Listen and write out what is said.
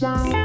Bye.